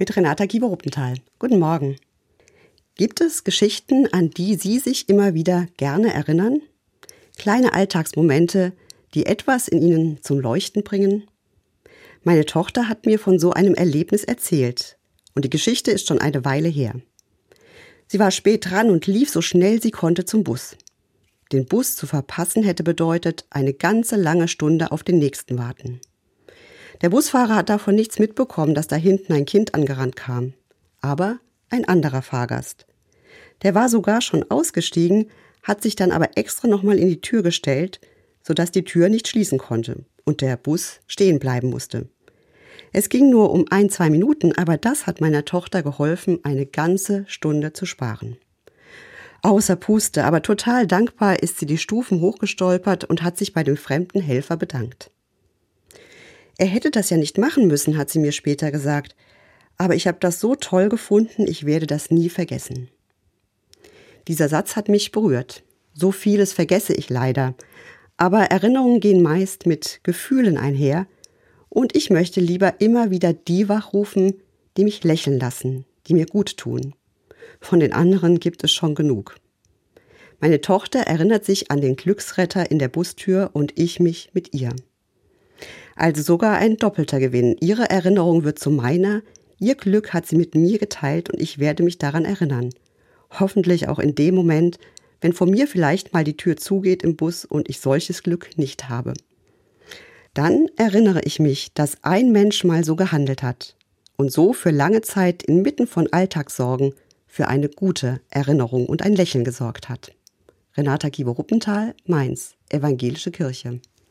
mit Renata Gieber-Ruppenthal. Guten Morgen. Gibt es Geschichten, an die Sie sich immer wieder gerne erinnern? Kleine Alltagsmomente, die etwas in Ihnen zum Leuchten bringen? Meine Tochter hat mir von so einem Erlebnis erzählt. Und die Geschichte ist schon eine Weile her. Sie war spät dran und lief so schnell sie konnte zum Bus. Den Bus zu verpassen hätte bedeutet, eine ganze lange Stunde auf den nächsten warten. Der Busfahrer hat davon nichts mitbekommen, dass da hinten ein Kind angerannt kam. Aber ein anderer Fahrgast. Der war sogar schon ausgestiegen, hat sich dann aber extra nochmal in die Tür gestellt, sodass die Tür nicht schließen konnte und der Bus stehen bleiben musste. Es ging nur um ein, zwei Minuten, aber das hat meiner Tochter geholfen, eine ganze Stunde zu sparen. Außer Puste, aber total dankbar ist sie die Stufen hochgestolpert und hat sich bei dem fremden Helfer bedankt. Er hätte das ja nicht machen müssen, hat sie mir später gesagt, aber ich habe das so toll gefunden, ich werde das nie vergessen. Dieser Satz hat mich berührt. So vieles vergesse ich leider, aber Erinnerungen gehen meist mit Gefühlen einher, und ich möchte lieber immer wieder die wachrufen, die mich lächeln lassen, die mir gut tun. Von den anderen gibt es schon genug. Meine Tochter erinnert sich an den Glücksretter in der Bustür und ich mich mit ihr. Also sogar ein doppelter Gewinn. Ihre Erinnerung wird zu meiner, ihr Glück hat sie mit mir geteilt und ich werde mich daran erinnern. Hoffentlich auch in dem Moment, wenn vor mir vielleicht mal die Tür zugeht im Bus und ich solches Glück nicht habe. Dann erinnere ich mich, dass ein Mensch mal so gehandelt hat und so für lange Zeit inmitten von Alltagssorgen für eine gute Erinnerung und ein Lächeln gesorgt hat. Renata Giebe-Ruppenthal, Mainz, Evangelische Kirche.